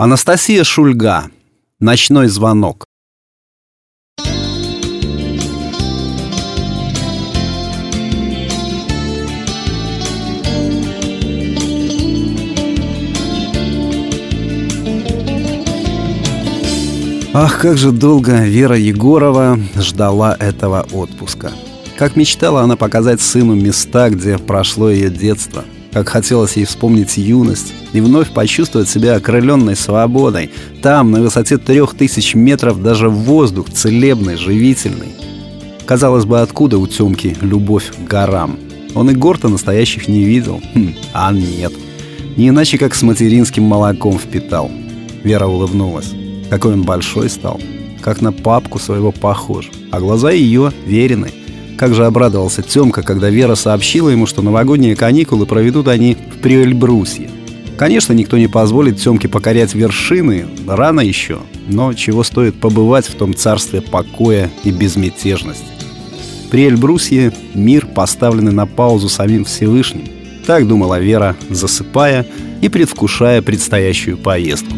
Анастасия Шульга. Ночной звонок. Ах, как же долго Вера Егорова ждала этого отпуска. Как мечтала она показать сыну места, где прошло ее детство – как хотелось ей вспомнить юность и вновь почувствовать себя окрыленной свободой. Там, на высоте трех тысяч метров, даже воздух целебный, живительный. Казалось бы, откуда у Тёмки любовь к горам? Он и гор-то настоящих не видел. Хм, а нет. Не иначе, как с материнским молоком впитал. Вера улыбнулась. Какой он большой стал. Как на папку своего похож. А глаза ее верены. Как же обрадовался Тёмка, когда Вера сообщила ему, что новогодние каникулы проведут они в Приэльбрусье. Конечно, никто не позволит Тёмке покорять вершины, рано еще, но чего стоит побывать в том царстве покоя и безмятежности. При Эльбрусье мир, поставленный на паузу самим Всевышним. Так думала Вера, засыпая и предвкушая предстоящую поездку.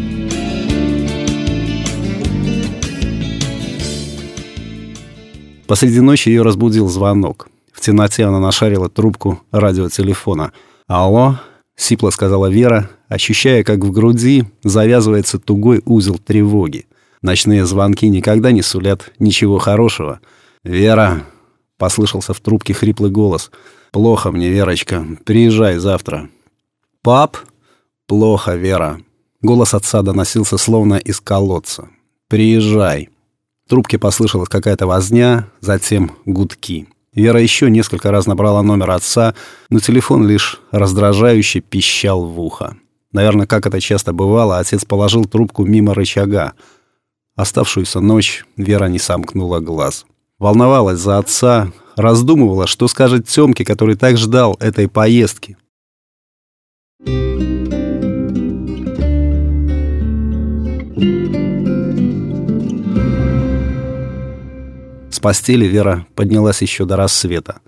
Посреди ночи ее разбудил звонок. В темноте она нашарила трубку радиотелефона. «Алло?» — сипло сказала Вера, ощущая, как в груди завязывается тугой узел тревоги. Ночные звонки никогда не сулят ничего хорошего. «Вера!» — послышался в трубке хриплый голос. «Плохо мне, Верочка. Приезжай завтра». «Пап?» «Плохо, Вера». Голос отца доносился словно из колодца. «Приезжай» трубке послышалась какая-то возня, затем гудки. Вера еще несколько раз набрала номер отца, но телефон лишь раздражающе пищал в ухо. Наверное, как это часто бывало, отец положил трубку мимо рычага. Оставшуюся ночь Вера не сомкнула глаз. Волновалась за отца, раздумывала, что скажет Тёмке, который так ждал этой поездки. С постели Вера поднялась еще до рассвета.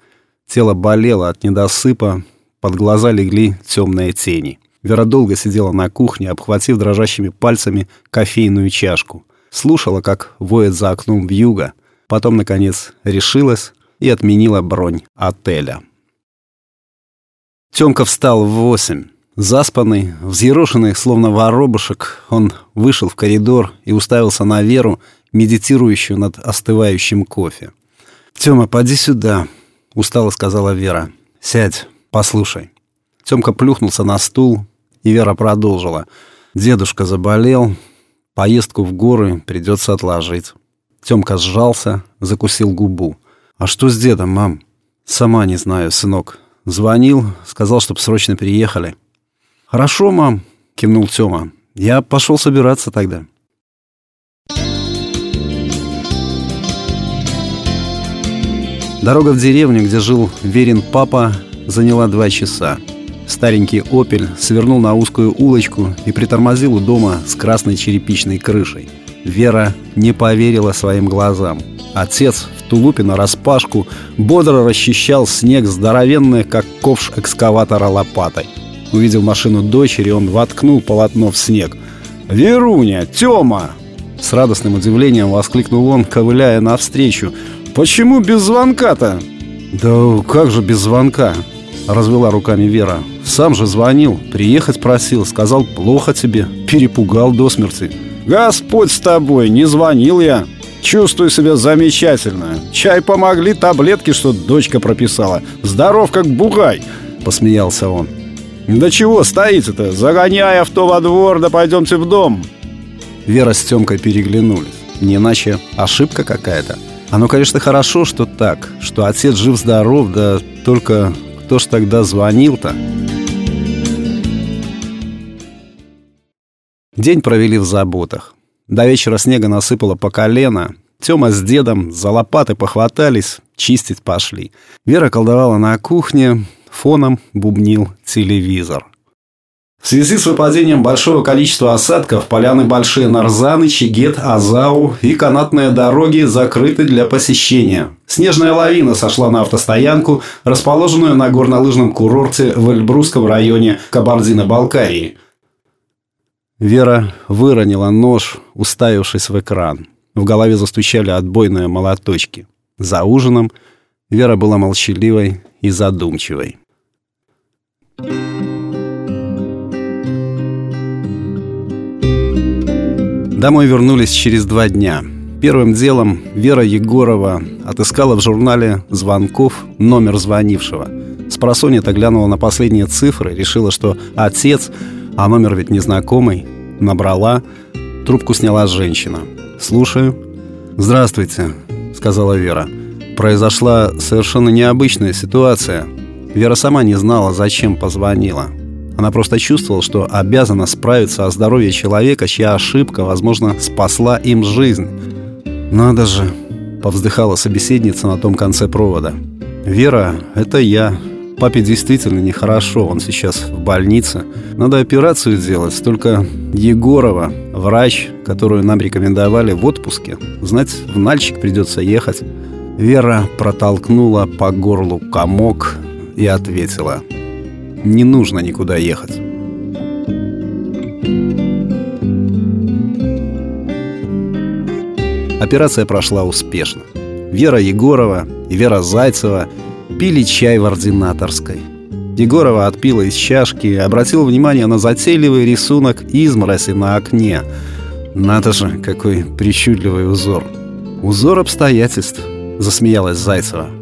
Тело болело от недосыпа, под глаза легли темные тени. Вера долго сидела на кухне, обхватив дрожащими пальцами кофейную чашку. Слушала, как воет за окном вьюга. Потом, наконец, решилась и отменила бронь отеля. Тёмка встал в восемь. Заспанный, взъерошенный, словно воробушек, он вышел в коридор и уставился на Веру, медитирующую над остывающим кофе. «Тёма, поди сюда», — устало сказала Вера. «Сядь, послушай». Тёмка плюхнулся на стул, и Вера продолжила. «Дедушка заболел, поездку в горы придется отложить». Тёмка сжался, закусил губу. «А что с дедом, мам?» «Сама не знаю, сынок. Звонил, сказал, чтоб срочно приехали». «Хорошо, мам», — кивнул Тёма. «Я пошел собираться тогда». Дорога в деревню, где жил Верин папа, заняла два часа. Старенький «Опель» свернул на узкую улочку и притормозил у дома с красной черепичной крышей. Вера не поверила своим глазам. Отец в тулупе на распашку бодро расчищал снег здоровенный, как ковш экскаватора лопатой. Увидев машину дочери, он воткнул полотно в снег. «Веруня! Тёма!» С радостным удивлением воскликнул он, ковыляя навстречу. Почему без звонка-то? Да как же без звонка? Развела руками Вера. Сам же звонил, приехать просил, сказал плохо тебе, перепугал до смерти. Господь с тобой, не звонил я. Чувствую себя замечательно. Чай помогли, таблетки, что дочка прописала. Здоров, как бугай, посмеялся он. Да чего стоите-то? Загоняй авто во двор, да пойдемте в дом. Вера с Тёмкой переглянулись. Не иначе ошибка какая-то. Оно, конечно, хорошо, что так, что отец жив-здоров, да только кто ж тогда звонил-то? День провели в заботах. До вечера снега насыпало по колено. Тёма с дедом за лопаты похватались, чистить пошли. Вера колдовала на кухне, фоном бубнил телевизор. В связи с выпадением большого количества осадков поляны Большие Нарзаны, Чигет, Азау и канатные дороги закрыты для посещения. Снежная лавина сошла на автостоянку, расположенную на горнолыжном курорте в Эльбрусском районе Кабардино-Балкарии. Вера выронила нож, уставившись в экран. В голове застучали отбойные молоточки. За ужином Вера была молчаливой и задумчивой. Домой вернулись через два дня. Первым делом Вера Егорова отыскала в журнале звонков номер звонившего. Спросонья-то глянула на последние цифры, решила, что отец, а номер ведь незнакомый, набрала. Трубку сняла женщина. «Слушаю». «Здравствуйте», — сказала Вера. Произошла совершенно необычная ситуация. Вера сама не знала, зачем позвонила. Она просто чувствовала, что обязана справиться о здоровье человека, чья ошибка, возможно, спасла им жизнь. «Надо же!» — повздыхала собеседница на том конце провода. «Вера, это я. Папе действительно нехорошо, он сейчас в больнице. Надо операцию сделать, только Егорова, врач, которую нам рекомендовали в отпуске. Знать, в Нальчик придется ехать». Вера протолкнула по горлу комок и ответила — не нужно никуда ехать. Операция прошла успешно. Вера Егорова и Вера Зайцева пили чай в ординаторской. Егорова отпила из чашки и обратила внимание на затейливый рисунок измороси на окне. Надо же, какой причудливый узор. Узор обстоятельств, засмеялась Зайцева.